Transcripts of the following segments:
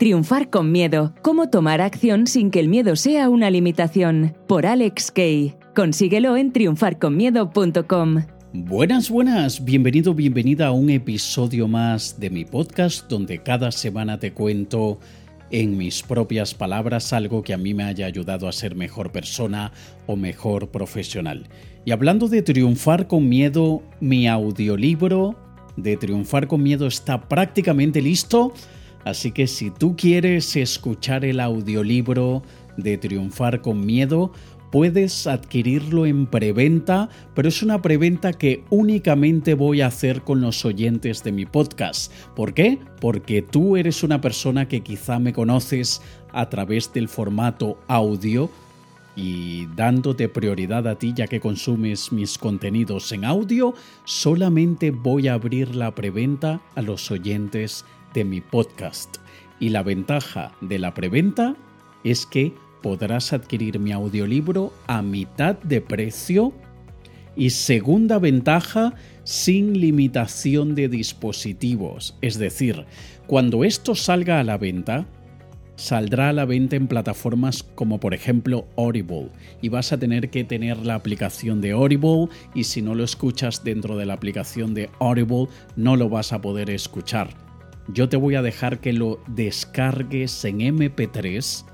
Triunfar con miedo. Cómo tomar acción sin que el miedo sea una limitación. Por Alex Kay. Consíguelo en triunfarconmiedo.com. Buenas, buenas. Bienvenido, bienvenida a un episodio más de mi podcast donde cada semana te cuento en mis propias palabras algo que a mí me haya ayudado a ser mejor persona o mejor profesional. Y hablando de triunfar con miedo, mi audiolibro de Triunfar con Miedo está prácticamente listo, así que si tú quieres escuchar el audiolibro de Triunfar con Miedo, puedes adquirirlo en preventa, pero es una preventa que únicamente voy a hacer con los oyentes de mi podcast. ¿Por qué? Porque tú eres una persona que quizá me conoces a través del formato audio y dándote prioridad a ti ya que consumes mis contenidos en audio, solamente voy a abrir la preventa a los oyentes de mi podcast. Y la ventaja de la preventa es que podrás adquirir mi audiolibro a mitad de precio. Y segunda ventaja, sin limitación de dispositivos. Es decir, cuando esto salga a la venta, saldrá a la venta en plataformas como por ejemplo Audible y vas a tener que tener la aplicación de Audible y si no lo escuchas dentro de la aplicación de Audible no lo vas a poder escuchar. Yo te voy a dejar que lo descargues en MP3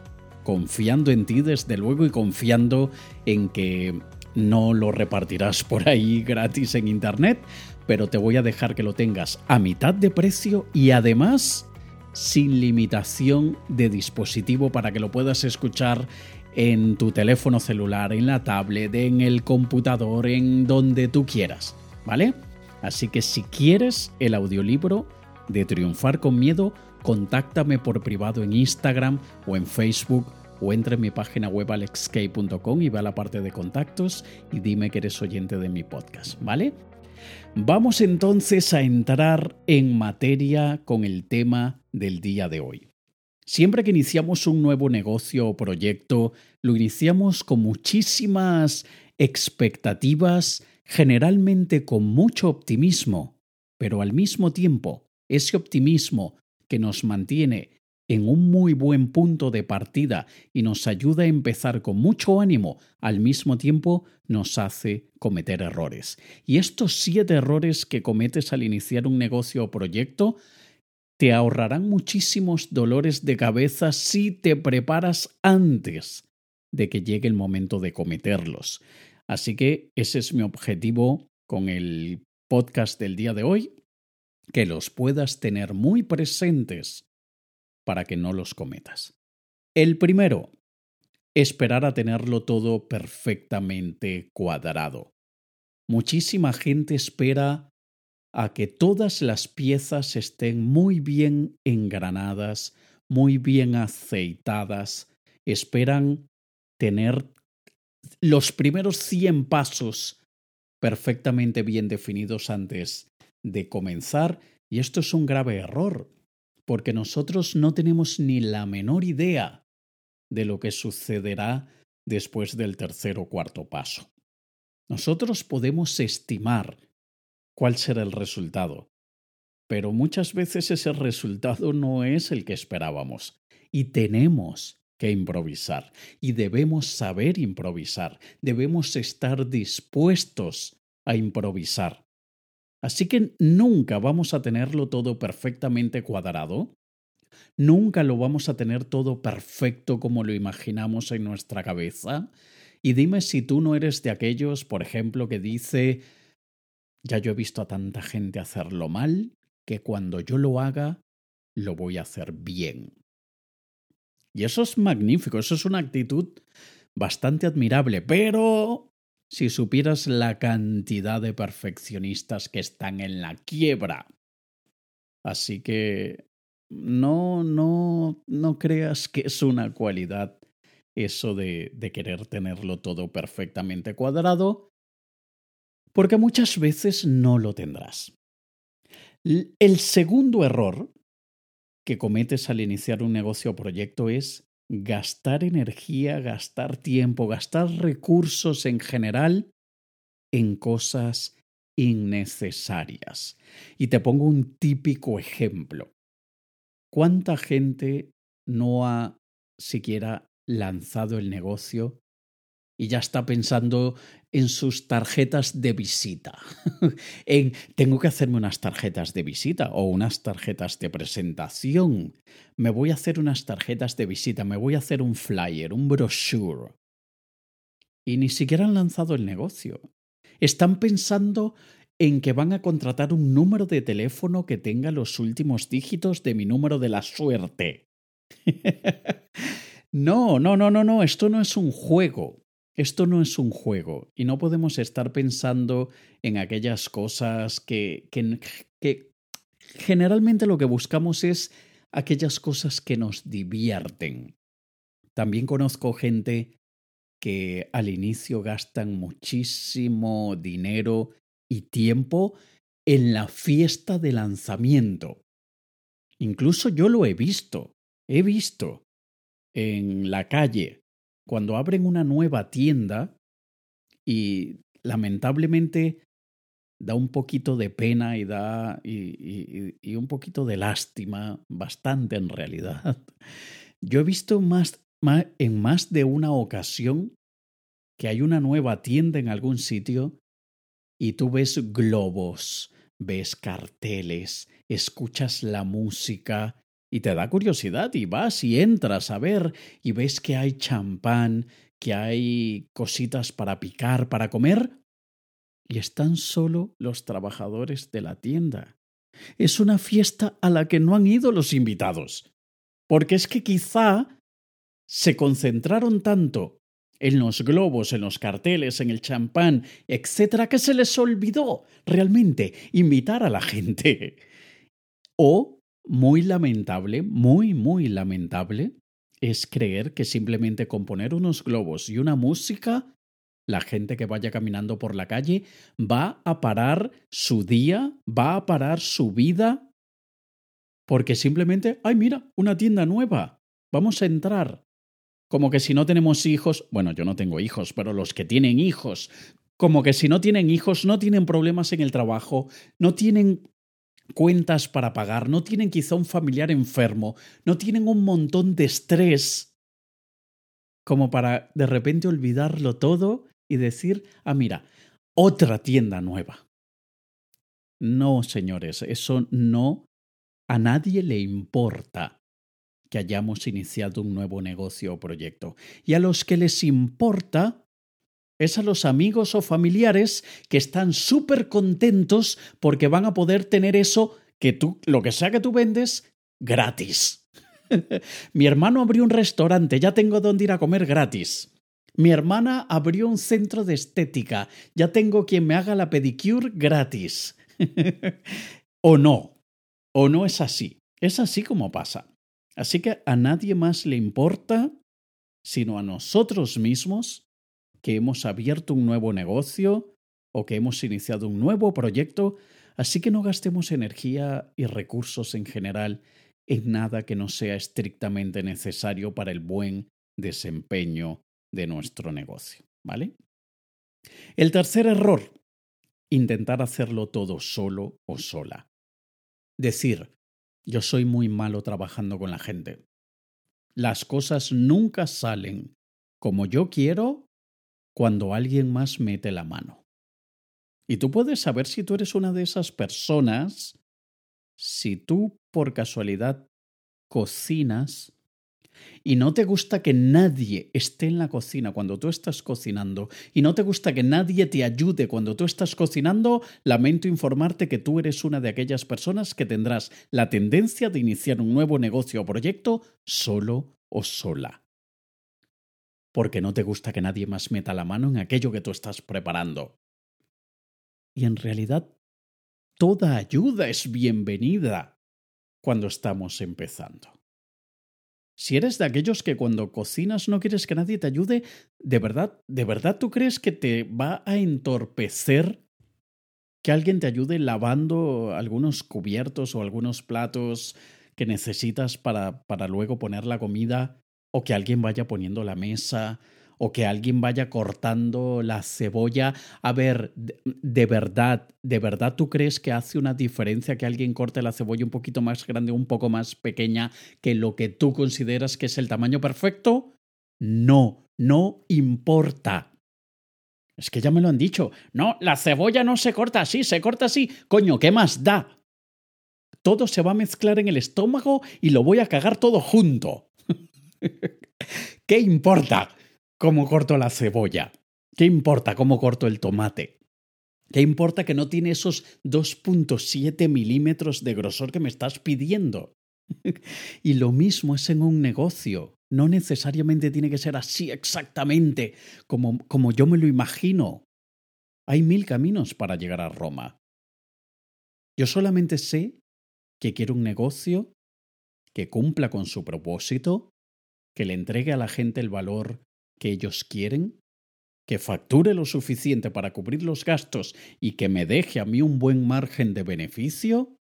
confiando en ti desde luego y confiando en que no lo repartirás por ahí gratis en internet, pero te voy a dejar que lo tengas a mitad de precio y además sin limitación de dispositivo para que lo puedas escuchar en tu teléfono celular, en la tablet, en el computador, en donde tú quieras, ¿vale? Así que si quieres el audiolibro de Triunfar con Miedo, contáctame por privado en Instagram o en Facebook o entre en mi página web alexk.com y ve a la parte de contactos y dime que eres oyente de mi podcast, ¿vale? Vamos entonces a entrar en materia con el tema del día de hoy. Siempre que iniciamos un nuevo negocio o proyecto, lo iniciamos con muchísimas expectativas, generalmente con mucho optimismo, pero al mismo tiempo, ese optimismo que nos mantiene en un muy buen punto de partida y nos ayuda a empezar con mucho ánimo, al mismo tiempo nos hace cometer errores. Y estos siete errores que cometes al iniciar un negocio o proyecto te ahorrarán muchísimos dolores de cabeza si te preparas antes de que llegue el momento de cometerlos. Así que ese es mi objetivo con el podcast del día de hoy, que los puedas tener muy presentes para que no los cometas. El primero, esperar a tenerlo todo perfectamente cuadrado. Muchísima gente espera a que todas las piezas estén muy bien engranadas, muy bien aceitadas, esperan tener los primeros 100 pasos perfectamente bien definidos antes de comenzar, y esto es un grave error porque nosotros no tenemos ni la menor idea de lo que sucederá después del tercer o cuarto paso. Nosotros podemos estimar cuál será el resultado, pero muchas veces ese resultado no es el que esperábamos y tenemos que improvisar y debemos saber improvisar, debemos estar dispuestos a improvisar. Así que nunca vamos a tenerlo todo perfectamente cuadrado, nunca lo vamos a tener todo perfecto como lo imaginamos en nuestra cabeza. Y dime si tú no eres de aquellos, por ejemplo, que dice, ya yo he visto a tanta gente hacerlo mal, que cuando yo lo haga, lo voy a hacer bien. Y eso es magnífico, eso es una actitud bastante admirable, pero si supieras la cantidad de perfeccionistas que están en la quiebra. Así que no, no, no creas que es una cualidad eso de, de querer tenerlo todo perfectamente cuadrado, porque muchas veces no lo tendrás. El segundo error que cometes al iniciar un negocio o proyecto es gastar energía, gastar tiempo, gastar recursos en general en cosas innecesarias. Y te pongo un típico ejemplo. ¿Cuánta gente no ha siquiera lanzado el negocio y ya está pensando en sus tarjetas de visita. en tengo que hacerme unas tarjetas de visita o unas tarjetas de presentación. Me voy a hacer unas tarjetas de visita, me voy a hacer un flyer, un brochure. Y ni siquiera han lanzado el negocio. Están pensando en que van a contratar un número de teléfono que tenga los últimos dígitos de mi número de la suerte. no, no, no, no, no, esto no es un juego. Esto no es un juego y no podemos estar pensando en aquellas cosas que, que, que generalmente lo que buscamos es aquellas cosas que nos divierten. También conozco gente que al inicio gastan muchísimo dinero y tiempo en la fiesta de lanzamiento. Incluso yo lo he visto, he visto en la calle cuando abren una nueva tienda y lamentablemente da un poquito de pena y da y, un poquito de lástima, bastante en realidad. Yo he visto más, más, en más de una ocasión que hay una nueva tienda en algún sitio y tú ves globos, ves carteles, escuchas la música y te da curiosidad y vas y entras a ver y ves que hay champán, que hay cositas para picar, para comer, y están solo los trabajadores de la tienda. Es una fiesta a la que no han ido los invitados, porque es que quizá se concentraron tanto en los globos, en los carteles, en el champán, etcétera, que se les olvidó realmente invitar a la gente. O muy lamentable, muy, muy lamentable, es creer que simplemente con poner unos globos y una música, la gente que vaya caminando por la calle va a parar su día, va a parar su vida, porque simplemente, ay, mira, una tienda nueva, vamos a entrar. Como que si no tenemos hijos, bueno, yo no tengo hijos, pero los que tienen hijos, como que si no tienen hijos, no tienen problemas en el trabajo, no tienen cuentas para pagar, no tienen quizá un familiar enfermo, no tienen un montón de estrés como para de repente olvidarlo todo y decir, ah, mira, otra tienda nueva. No, señores, eso no, a nadie le importa que hayamos iniciado un nuevo negocio o proyecto. Y a los que les importa, es a los amigos o familiares que están súper contentos porque van a poder tener eso que tú, lo que sea que tú vendes, gratis. Mi hermano abrió un restaurante, ya tengo dónde ir a comer gratis. Mi hermana abrió un centro de estética, ya tengo quien me haga la pedicure gratis. o no, o no es así. Es así como pasa. Así que a nadie más le importa sino a nosotros mismos que hemos abierto un nuevo negocio o que hemos iniciado un nuevo proyecto, así que no gastemos energía y recursos en general en nada que no sea estrictamente necesario para el buen desempeño de nuestro negocio, ¿vale? El tercer error, intentar hacerlo todo solo o sola. Decir, yo soy muy malo trabajando con la gente. Las cosas nunca salen como yo quiero cuando alguien más mete la mano. Y tú puedes saber si tú eres una de esas personas, si tú por casualidad cocinas y no te gusta que nadie esté en la cocina cuando tú estás cocinando y no te gusta que nadie te ayude cuando tú estás cocinando, lamento informarte que tú eres una de aquellas personas que tendrás la tendencia de iniciar un nuevo negocio o proyecto solo o sola porque no te gusta que nadie más meta la mano en aquello que tú estás preparando. Y en realidad, toda ayuda es bienvenida cuando estamos empezando. Si eres de aquellos que cuando cocinas no quieres que nadie te ayude, ¿de verdad, de verdad tú crees que te va a entorpecer que alguien te ayude lavando algunos cubiertos o algunos platos que necesitas para, para luego poner la comida o que alguien vaya poniendo la mesa, o que alguien vaya cortando la cebolla. A ver, de, verdad, ¿de verdad tú crees que hace una diferencia que alguien corte la cebolla un poquito más grande, un poco más pequeña que lo que tú consideras que es el tamaño perfecto? No, no importa. Es que ya me lo han dicho. No, la cebolla no se corta así, se corta así. Coño, ¿qué más da? Todo se va a mezclar en el estómago y lo voy a cagar todo junto. ¿Qué importa cómo corto la cebolla? ¿Qué importa cómo corto el tomate? ¿Qué importa que no tiene esos 2.7 milímetros de grosor que me estás pidiendo? y lo mismo es en un negocio. No necesariamente tiene que ser así exactamente como, como yo me lo imagino. Hay mil caminos para llegar a Roma. Yo solamente sé que quiero un negocio que cumpla con su propósito, que le entregue a la gente el valor que ellos quieren, que facture lo suficiente para cubrir los gastos y que me deje a mí un buen margen de beneficio.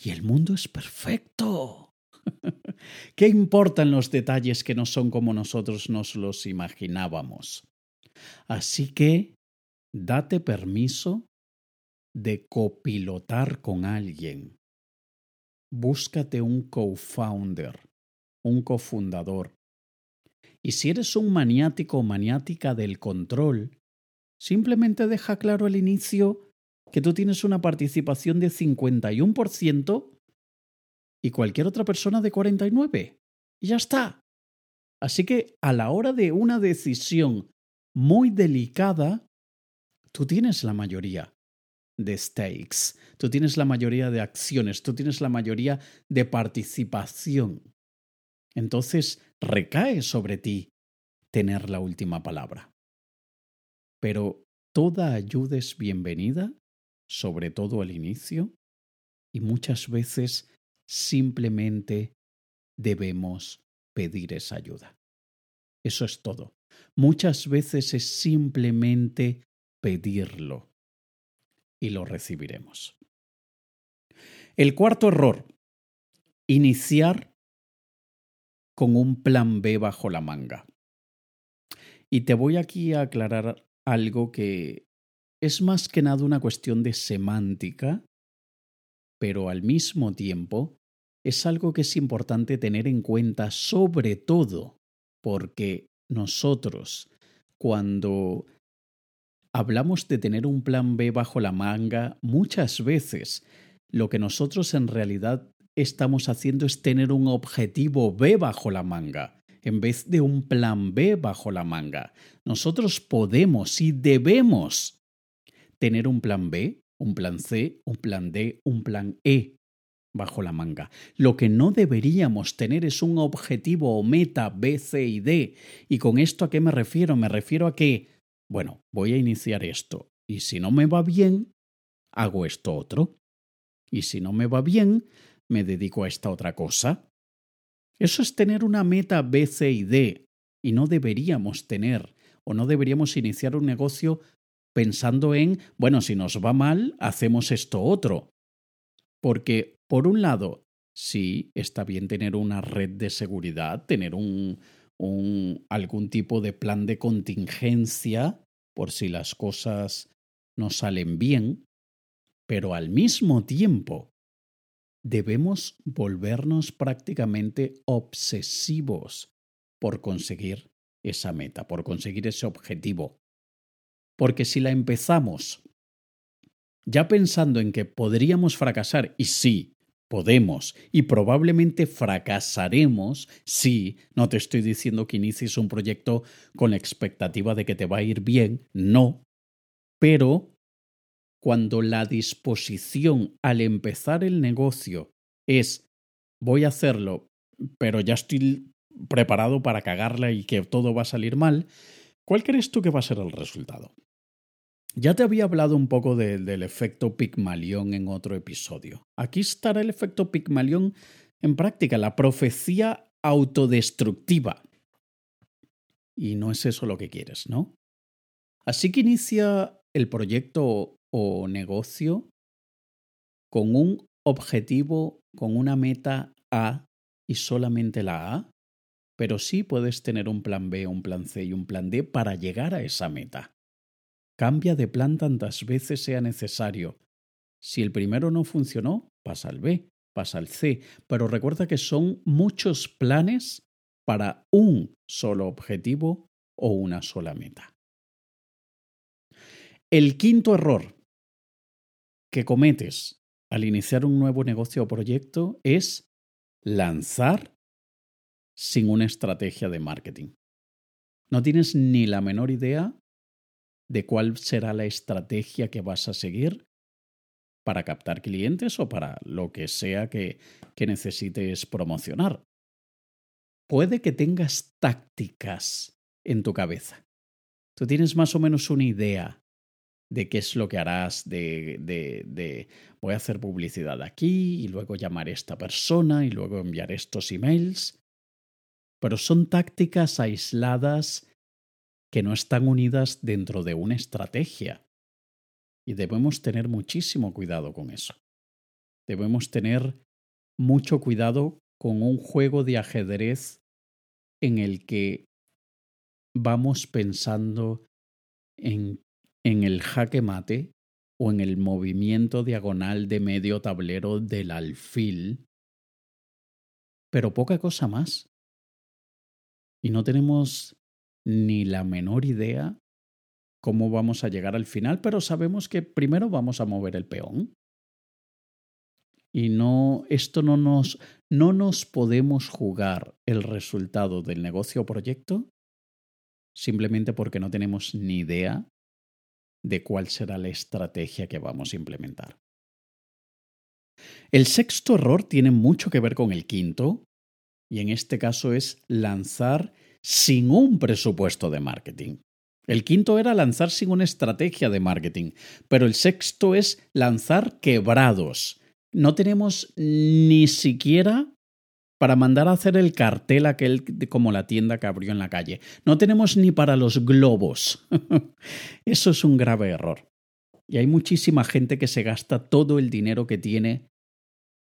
Y el mundo es perfecto. ¿Qué importan los detalles que no son como nosotros nos los imaginábamos? Así que date permiso de copilotar con alguien. Búscate un co-founder, un cofundador. Y si eres un maniático o maniática del control, simplemente deja claro al inicio que tú tienes una participación de 51% y cualquier otra persona de 49. Y ya está. Así que a la hora de una decisión muy delicada, tú tienes la mayoría de stakes, tú tienes la mayoría de acciones, tú tienes la mayoría de participación. Entonces recae sobre ti tener la última palabra. Pero toda ayuda es bienvenida, sobre todo al inicio, y muchas veces simplemente debemos pedir esa ayuda. Eso es todo. Muchas veces es simplemente pedirlo y lo recibiremos. El cuarto error, iniciar con un plan B bajo la manga. Y te voy aquí a aclarar algo que es más que nada una cuestión de semántica, pero al mismo tiempo es algo que es importante tener en cuenta, sobre todo porque nosotros, cuando hablamos de tener un plan B bajo la manga, muchas veces lo que nosotros en realidad estamos haciendo es tener un objetivo B bajo la manga, en vez de un plan B bajo la manga. Nosotros podemos y debemos tener un plan B, un plan C, un plan D, un plan E bajo la manga. Lo que no deberíamos tener es un objetivo o meta B, C y D. ¿Y con esto a qué me refiero? Me refiero a que, bueno, voy a iniciar esto y si no me va bien, hago esto otro. Y si no me va bien, me dedico a esta otra cosa. Eso es tener una meta B, C y D. Y no deberíamos tener o no deberíamos iniciar un negocio pensando en, bueno, si nos va mal, hacemos esto otro. Porque, por un lado, sí, está bien tener una red de seguridad, tener un, algún tipo de plan de contingencia por si las cosas no salen bien, pero al mismo tiempo debemos volvernos prácticamente obsesivos por conseguir esa meta, por conseguir ese objetivo. Porque si la empezamos ya pensando en que podríamos fracasar, y sí, podemos, y probablemente fracasaremos, sí, no te estoy diciendo que inicies un proyecto con la expectativa de que te va a ir bien, no, pero cuando la disposición al empezar el negocio es voy a hacerlo, pero ya estoy preparado para cagarla y que todo va a salir mal, ¿cuál crees tú que va a ser el resultado? Ya te había hablado un poco del efecto Pigmalión en otro episodio. Aquí estará el efecto Pigmalión en práctica, la profecía autodestructiva. Y no es eso lo que quieres, ¿no? Así que inicia el proyecto o negocio con un objetivo, con una meta A y solamente la A, pero sí puedes tener un plan B, un plan C y un plan D para llegar a esa meta. Cambia de plan tantas veces sea necesario. Si el primero no funcionó, pasa al B, pasa al C, pero recuerda que son muchos planes para un solo objetivo o una sola meta. El quinto error que cometes al iniciar un nuevo negocio o proyecto es lanzar sin una estrategia de marketing. No tienes ni la menor idea de cuál será la estrategia que vas a seguir para captar clientes o para lo que sea que, necesites promocionar. Puede que tengas tácticas en tu cabeza. Tú tienes más o menos una idea de qué es lo que harás, de, de, de, voy a hacer publicidad aquí y luego llamar a esta persona y luego enviar estos emails. Pero son tácticas aisladas que no están unidas dentro de una estrategia. Y debemos tener muchísimo cuidado con eso. Debemos tener mucho cuidado con un juego de ajedrez en el que vamos pensando en en el jaque mate o en el movimiento diagonal de medio tablero del alfil, pero poca cosa más. Y no tenemos ni la menor idea cómo vamos a llegar al final, pero sabemos que primero vamos a mover el peón. Y no, esto no nos, no nos podemos jugar el resultado del negocio o proyecto simplemente porque no tenemos ni idea de cuál será la estrategia que vamos a implementar. El sexto error tiene mucho que ver con el quinto, y en este caso es lanzar sin un presupuesto de marketing. El quinto era lanzar sin una estrategia de marketing, pero el sexto es lanzar quebrados. No tenemos ni siquiera para mandar a hacer el cartel aquel como la tienda que abrió en la calle. No tenemos ni para los globos. Eso es un grave error. Y hay muchísima gente que se gasta todo el dinero que tiene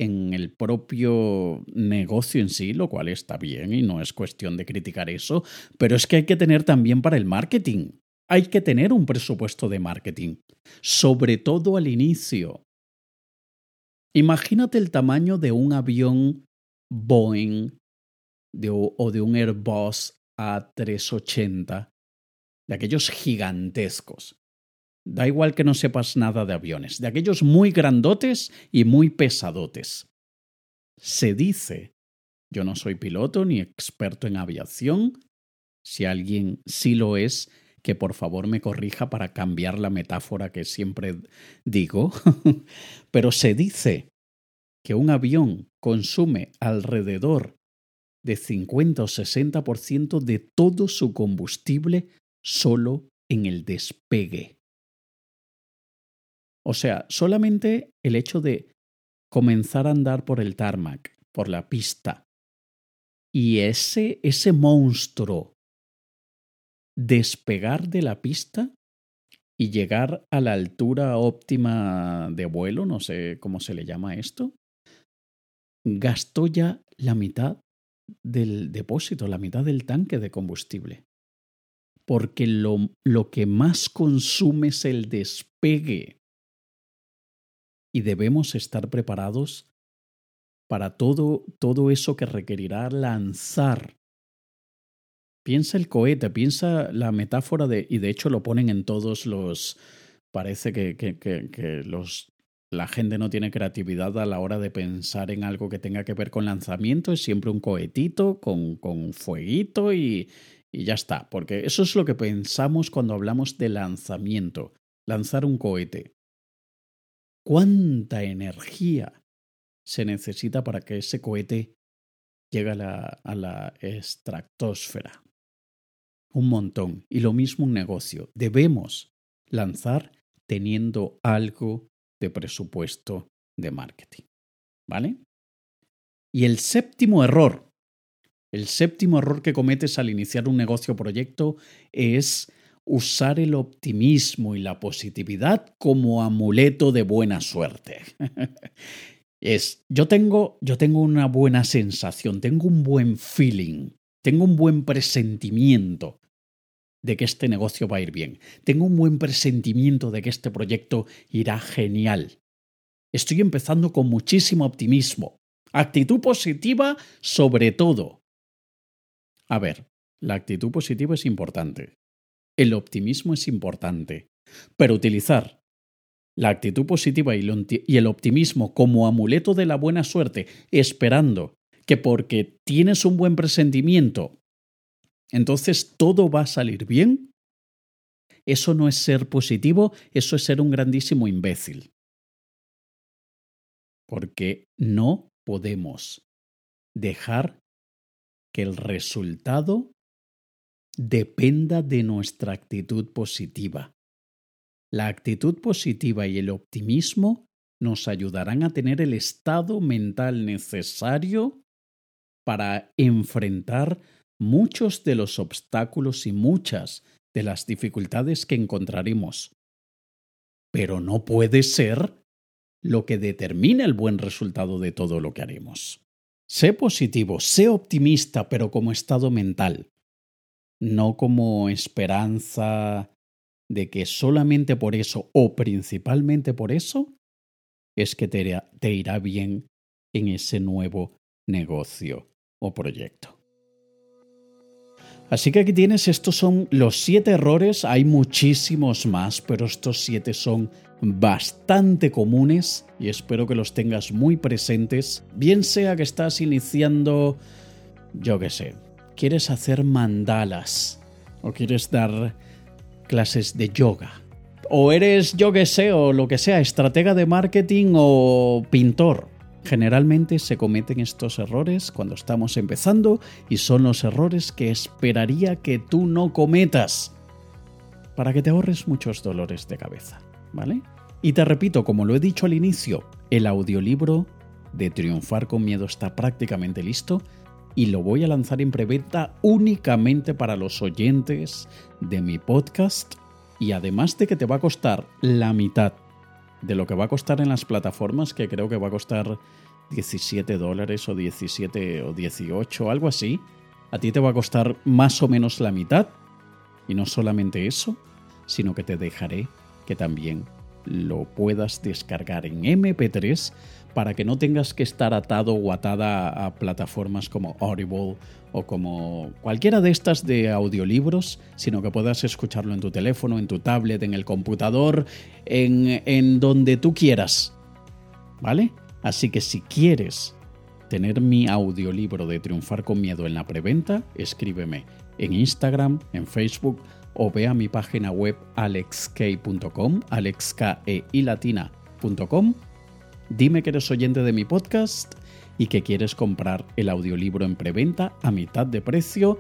en el propio negocio en sí, lo cual está bien y no es cuestión de criticar eso, pero es que hay que tener también para el marketing. Hay que tener un presupuesto de marketing, sobre todo al inicio. Imagínate el tamaño de un avión Boeing o de un Airbus A380, de aquellos gigantescos. Da igual que no sepas nada de aviones, de aquellos muy grandotes y muy pesadotes. Se dice, yo no soy piloto ni experto en aviación, si alguien sí lo es, que por favor me corrija para cambiar la metáfora que siempre digo, pero se dice que un avión consume alrededor de 50 o 60% de todo su combustible solo en el despegue. O sea, solamente el hecho de comenzar a andar por el tarmac, por la pista, y ese, ese monstruo despegar de la pista y llegar a la altura óptima de vuelo, no sé cómo se le llama esto, gastó ya la mitad del depósito, la mitad del tanque de combustible. Porque lo, lo que más consume es el despegue. Y debemos estar preparados para todo, todo eso que requerirá lanzar. Piensa el cohete, piensa la metáfora de, y de hecho lo ponen en todos los, parece que, que, que, que los la gente no tiene creatividad a la hora de pensar en algo que tenga que ver con lanzamiento, es siempre un cohetito con, con fueguito y, y ya está, porque eso es lo que pensamos cuando hablamos de lanzamiento, lanzar un cohete. ¿Cuánta energía se necesita para que ese cohete llegue a la, a la estratosfera? Un montón. Y lo mismo un negocio. Debemos lanzar teniendo algo de presupuesto de marketing. ¿Vale? Y el séptimo error, el séptimo error que cometes al iniciar un negocio o proyecto es usar el optimismo y la positividad como amuleto de buena suerte. es, yo tengo, yo tengo una buena sensación, tengo un buen feeling. Tengo un buen presentimiento de que este negocio va a ir bien. Tengo un buen presentimiento de que este proyecto irá genial. Estoy empezando con muchísimo optimismo. Actitud positiva sobre todo. A ver, la actitud positiva es importante. El optimismo es importante. Pero utilizar la actitud positiva y el optimismo como amuleto de la buena suerte, esperando que porque tienes un buen presentimiento, entonces todo va a salir bien, eso no es ser positivo, eso es ser un grandísimo imbécil. Porque no podemos dejar que el resultado dependa de nuestra actitud positiva. La actitud positiva y el optimismo nos ayudarán a tener el estado mental necesario para enfrentar muchos de los obstáculos y muchas de las dificultades que encontraremos. Pero no puede ser lo que determina el buen resultado de todo lo que haremos. Sé positivo, sé optimista, pero como estado mental, no como esperanza de que solamente por eso o principalmente por eso es que te irá, bien en ese nuevo negocio o proyecto. Así que aquí tienes, estos son los siete errores, hay muchísimos más, pero estos siete son bastante comunes y espero que los tengas muy presentes, bien sea que estás iniciando, yo qué sé, quieres hacer mandalas o quieres dar clases de yoga. O eres, yo que sé, o lo que sea, estratega de marketing o pintor. Generalmente se cometen estos errores cuando estamos empezando y son los errores que esperaría que tú no cometas para que te ahorres muchos dolores de cabeza, ¿vale? Y te repito, como lo he dicho al inicio, el audiolibro de Triunfar con Miedo está prácticamente listo y lo voy a lanzar en preventa únicamente para los oyentes de mi podcast y además de que te va a costar la mitad de lo que va a costar en las plataformas, que creo que va a costar 17 dólares o 17 o 18, algo así, a ti te va a costar más o menos la mitad. Y no solamente eso, sino que te dejaré que también lo puedas descargar en MP3 para que no tengas que estar atado o atada a plataformas como Audible o como cualquiera de estas de audiolibros, sino que puedas escucharlo en tu teléfono, en tu tablet, en el computador, en, en donde tú quieras. ¿Vale? Así que si quieres tener mi audiolibro de Triunfar con Miedo en la preventa, escríbeme en Instagram, en Facebook o ve a mi página web alexk.com, alexkeilatina.com Dime que eres oyente de mi podcast y que quieres comprar el audiolibro en preventa a mitad de precio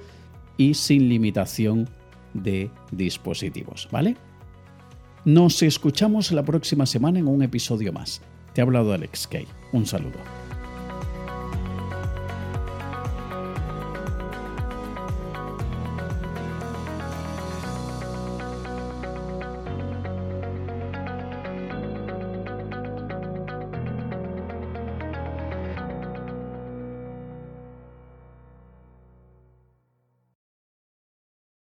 y sin limitación de dispositivos, ¿vale? Nos escuchamos la próxima semana en un episodio más. Te ha hablado Alex Kay. Un saludo.